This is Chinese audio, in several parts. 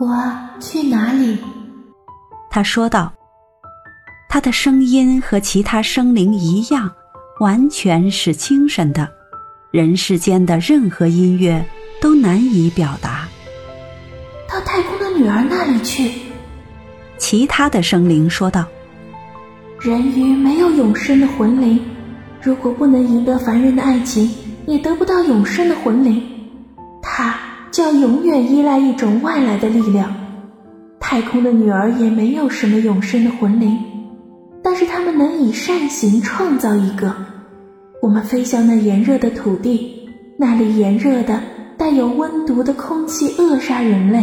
我去哪里？他说道。他的声音和其他生灵一样，完全是精神的，人世间的任何音乐都难以表达。到太空的女儿那里去。其他的生灵说道：“人鱼没有永生的魂灵，如果不能赢得凡人的爱情，也得不到永生的魂灵。他就要永远依赖一种外来的力量。太空的女儿也没有什么永生的魂灵。”但是他们能以善行创造一个。我们飞向那炎热的土地，那里炎热的带有温毒的空气扼杀人类。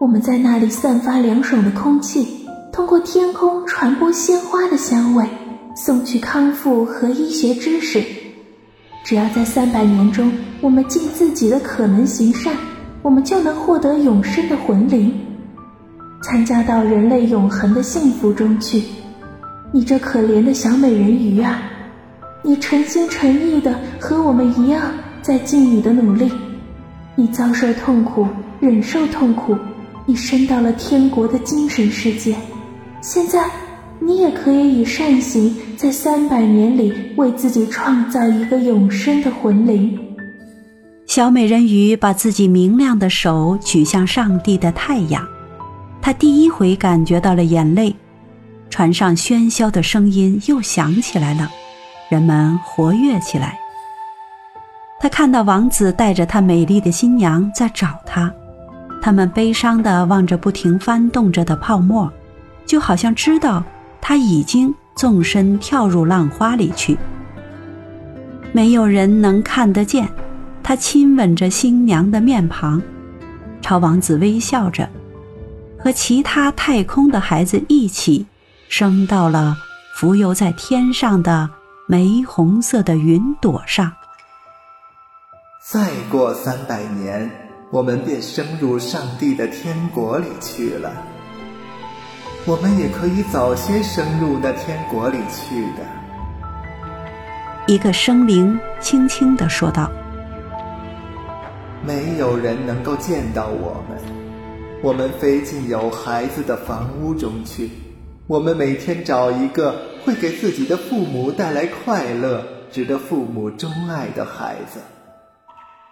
我们在那里散发凉爽的空气，通过天空传播鲜花的香味，送去康复和医学知识。只要在三百年中，我们尽自己的可能行善，我们就能获得永生的魂灵，参加到人类永恒的幸福中去。你这可怜的小美人鱼啊，你诚心诚意的和我们一样在尽你的努力，你遭受痛苦，忍受痛苦，你升到了天国的精神世界。现在，你也可以以善行，在三百年里为自己创造一个永生的魂灵。小美人鱼把自己明亮的手举向上帝的太阳，她第一回感觉到了眼泪。船上喧嚣的声音又响起来了，人们活跃起来。他看到王子带着他美丽的新娘在找他，他们悲伤地望着不停翻动着的泡沫，就好像知道他已经纵身跳入浪花里去。没有人能看得见，他亲吻着新娘的面庞，朝王子微笑着，和其他太空的孩子一起。升到了浮游在天上的玫红色的云朵上。再过三百年，我们便升入上帝的天国里去了。我们也可以早些升入那天国里去的。一个生灵轻轻地说道：“没有人能够见到我们，我们飞进有孩子的房屋中去。”我们每天找一个会给自己的父母带来快乐、值得父母钟爱的孩子，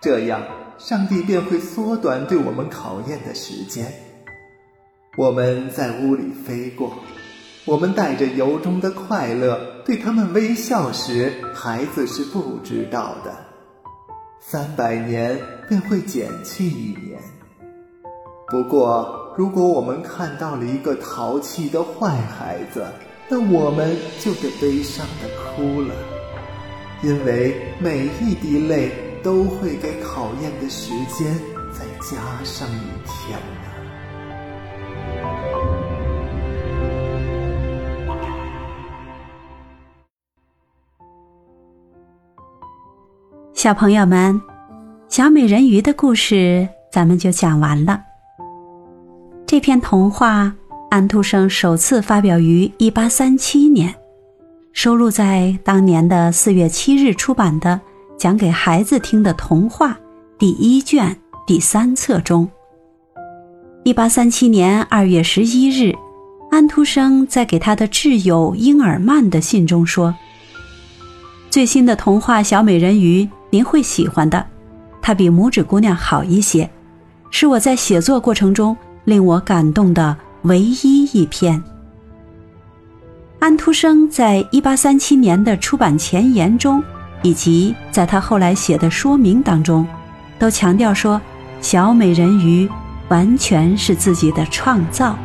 这样上帝便会缩短对我们考验的时间。我们在屋里飞过，我们带着由衷的快乐对他们微笑时，孩子是不知道的。三百年便会减去一年。不过，如果我们看到了一个淘气的坏孩子，那我们就得悲伤的哭了，因为每一滴泪都会给考验的时间再加上一天呢。小朋友们，小美人鱼的故事咱们就讲完了。这篇童话，安徒生首次发表于一八三七年，收录在当年的四月七日出版的《讲给孩子听的童话》第一卷第三册中。一八三七年二月十一日，安徒生在给他的挚友英尔曼的信中说：“最新的童话《小美人鱼》，您会喜欢的，它比《拇指姑娘》好一些，是我在写作过程中。”令我感动的唯一一篇。安徒生在一八三七年的出版前言中，以及在他后来写的说明当中，都强调说，《小美人鱼》完全是自己的创造。